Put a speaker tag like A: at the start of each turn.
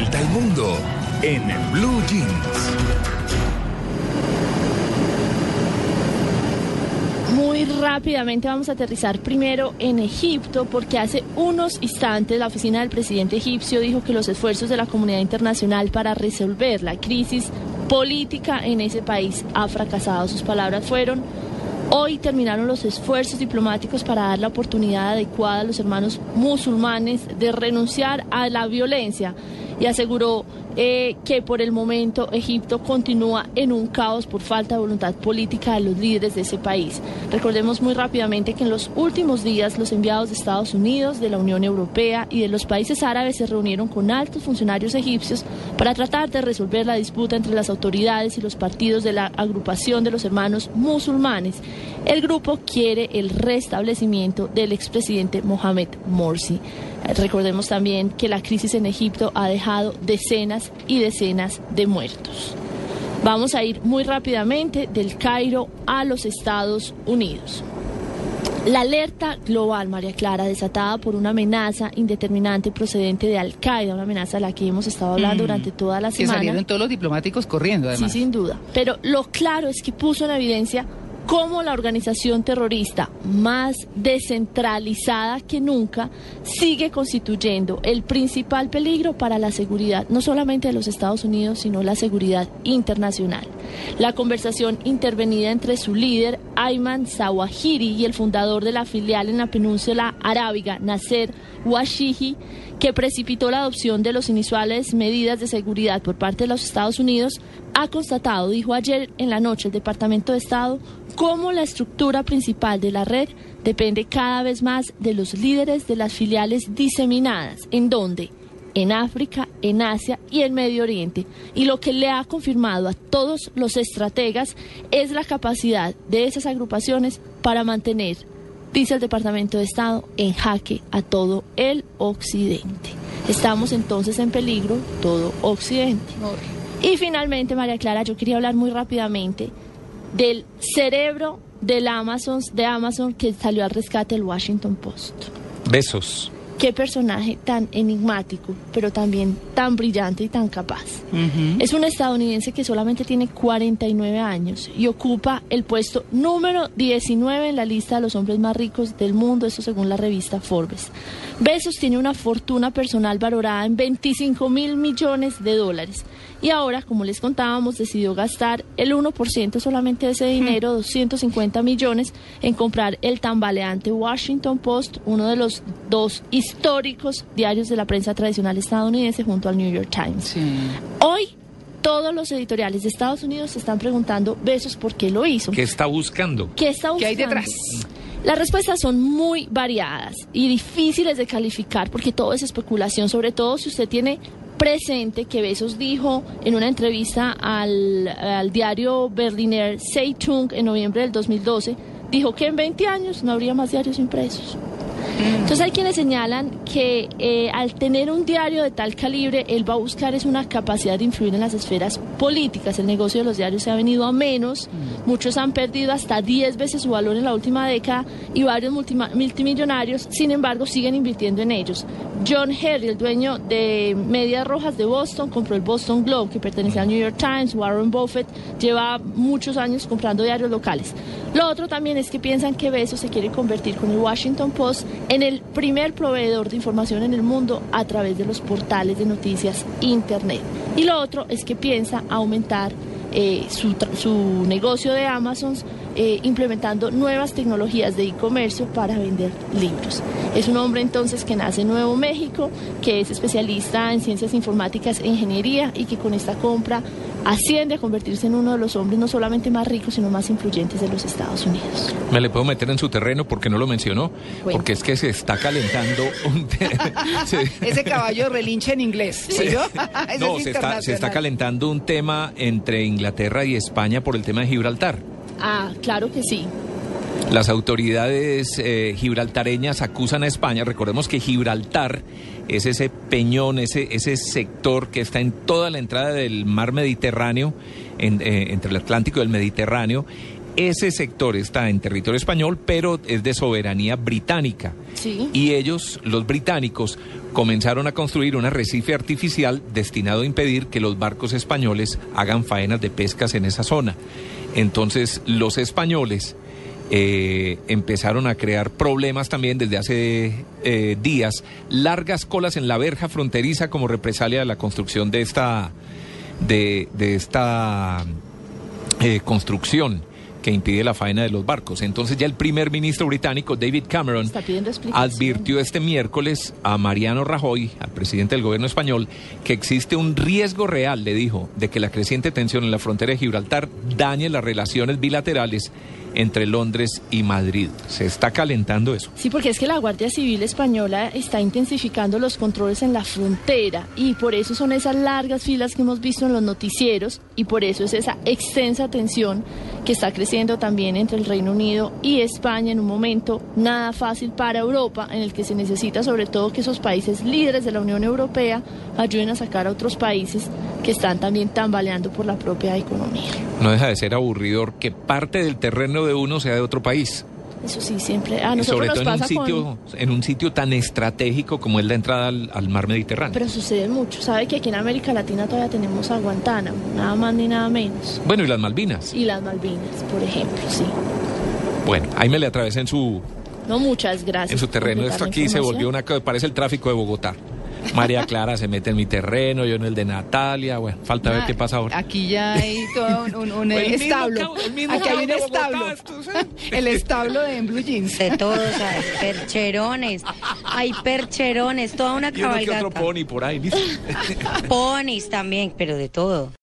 A: vuelta al mundo en Blue Jeans.
B: Muy rápidamente vamos a aterrizar primero en Egipto porque hace unos instantes la oficina del presidente egipcio dijo que los esfuerzos de la comunidad internacional para resolver la crisis política en ese país ha fracasado. Sus palabras fueron, hoy terminaron los esfuerzos diplomáticos para dar la oportunidad adecuada a los hermanos musulmanes de renunciar a la violencia y aseguró eh, que por el momento Egipto continúa en un caos por falta de voluntad política de los líderes de ese país. Recordemos muy rápidamente que en los últimos días los enviados de Estados Unidos, de la Unión Europea y de los países árabes se reunieron con altos funcionarios egipcios para tratar de resolver la disputa entre las autoridades y los partidos de la agrupación de los hermanos musulmanes. El grupo quiere el restablecimiento del expresidente Mohamed Morsi. Recordemos también que la crisis en Egipto ha dejado decenas y decenas de muertos. Vamos a ir muy rápidamente del Cairo a los Estados Unidos. La alerta global, María Clara, desatada por una amenaza indeterminante procedente de Al-Qaeda, una amenaza de la que hemos estado hablando durante toda la semana.
C: Que salieron todos los diplomáticos corriendo, además.
B: Sí, sin duda. Pero lo claro es que puso en evidencia cómo la organización terrorista más descentralizada que nunca sigue constituyendo el principal peligro para la seguridad, no solamente de los Estados Unidos, sino la seguridad internacional. La conversación intervenida entre su líder, Ayman Zawahiri, y el fundador de la filial en la península arábiga, Nasser Washihi, que precipitó la adopción de los inusuales medidas de seguridad por parte de los Estados Unidos, ha constatado, dijo ayer en la noche el Departamento de Estado, cómo la estructura principal de la red depende cada vez más de los líderes de las filiales diseminadas, en donde en África, en Asia y en Medio Oriente. Y lo que le ha confirmado a todos los estrategas es la capacidad de esas agrupaciones para mantener dice el Departamento de Estado, en jaque a todo el Occidente. Estamos entonces en peligro todo Occidente. Y finalmente, María Clara, yo quería hablar muy rápidamente del cerebro del Amazon, de Amazon que salió al rescate del Washington Post.
D: Besos.
B: Qué personaje tan enigmático, pero también tan brillante y tan capaz. Es un estadounidense que solamente tiene 49 años y ocupa el puesto número 19 en la lista de los hombres más ricos del mundo, eso según la revista Forbes. Besos tiene una fortuna personal valorada en 25 mil millones de dólares y ahora, como les contábamos, decidió gastar el 1% solamente de ese dinero, 250 millones, en comprar el tambaleante Washington Post, uno de los dos históricos diarios de la prensa tradicional estadounidense junto al New York Times. Hoy todos los editoriales de Estados Unidos se están preguntando Besos por qué lo hizo.
D: ¿Qué está buscando?
B: ¿Qué está buscando?
C: ¿Qué hay detrás?
B: Las respuestas son muy variadas y difíciles de calificar porque todo es especulación, sobre todo si usted tiene presente que Besos dijo en una entrevista al, al diario Berliner Zeitung en noviembre del 2012, dijo que en 20 años no habría más diarios impresos. Entonces hay quienes señalan que eh, al tener un diario de tal calibre, él va a buscar es una capacidad de influir en las esferas políticas. El negocio de los diarios se ha venido a menos, muchos han perdido hasta 10 veces su valor en la última década y varios multimillonarios, sin embargo, siguen invirtiendo en ellos. John Harry, el dueño de Medias Rojas de Boston, compró el Boston Globe, que pertenece al New York Times. Warren Buffett lleva muchos años comprando diarios locales. Lo otro también es que piensan que Bezos se quiere convertir con el Washington Post en el primer proveedor de información en el mundo a través de los portales de noticias Internet. Y lo otro es que piensa aumentar eh, su, su, negocio de Amazon eh, implementando nuevas tecnologías de e-comercio para vender libros. Es un hombre entonces que nace en Nuevo México, que es especialista en ciencias informáticas e ingeniería y que con esta compra asciende a convertirse en uno de los hombres no solamente más ricos, sino más influyentes de los Estados Unidos.
D: ¿Me le puedo meter en su terreno porque no lo mencionó? Porque es que se está calentando un
C: Ese caballo relincha en inglés.
D: no, se está, se está calentando un tema entre Inglaterra y España por el tema de Gibraltar.
B: Ah, claro que sí.
D: Las autoridades eh, gibraltareñas acusan a España. Recordemos que Gibraltar es ese peñón, ese, ese sector que está en toda la entrada del mar Mediterráneo, en, eh, entre el Atlántico y el Mediterráneo. ese sector está en territorio español, pero es de soberanía británica.
B: Sí.
D: Y ellos, los británicos, comenzaron a construir un arrecife artificial destinado a impedir que los barcos españoles hagan faenas de pescas en esa zona. Entonces, los españoles eh, empezaron a crear problemas también desde hace eh, días, largas colas en la verja fronteriza como represalia de la construcción de esta, de, esta eh, construcción que impide la faena de los barcos. Entonces ya el primer ministro británico, David Cameron, advirtió este miércoles a Mariano Rajoy, al presidente del gobierno español, que existe un riesgo real, le dijo, de que la creciente tensión en la frontera de Gibraltar dañe las relaciones bilaterales entre Londres y Madrid. Se está calentando eso.
B: Sí, porque es que la Guardia Civil Española está intensificando los controles en la frontera y por eso son esas largas filas que hemos visto en los noticieros y por eso es esa extensa tensión que está creciendo también entre el Reino Unido y España en un momento nada fácil para Europa, en el que se necesita sobre todo que esos países líderes de la Unión Europea ayuden a sacar a otros países que están también tambaleando por la propia economía.
D: No deja de ser aburridor que parte del terreno de uno sea de otro país.
B: Eso sí, siempre a nosotros
D: sobre
B: nos
D: todo en un, sitio,
B: con...
D: en un sitio tan estratégico como es la entrada al, al mar Mediterráneo.
B: Pero sucede mucho. Sabe que aquí en América Latina todavía tenemos a Guantánamo, nada más ni nada menos.
D: Bueno, y las Malvinas.
B: Y las Malvinas, por ejemplo, sí.
D: Bueno, ahí me le atravesé en su,
B: No, muchas gracias.
D: en su terreno. Esto aquí se volvió una parece el tráfico de Bogotá. María Clara se mete en mi terreno, yo en el de Natalia. Bueno, falta ver
C: Ah,
D: qué pasa ahora.
C: Aquí ya hay todo un, un- un,
D: El mismo
C: establo.
D: cabo- el mismo
C: Aquí hay un establo. El establo de Blue Jeans.
E: De todos, hay percherones, hay percherones, toda una
D: Y uno que otro
E: cabalgata.
D: pony por ahí, ¿viste?
E: Ponis también, pero de todo.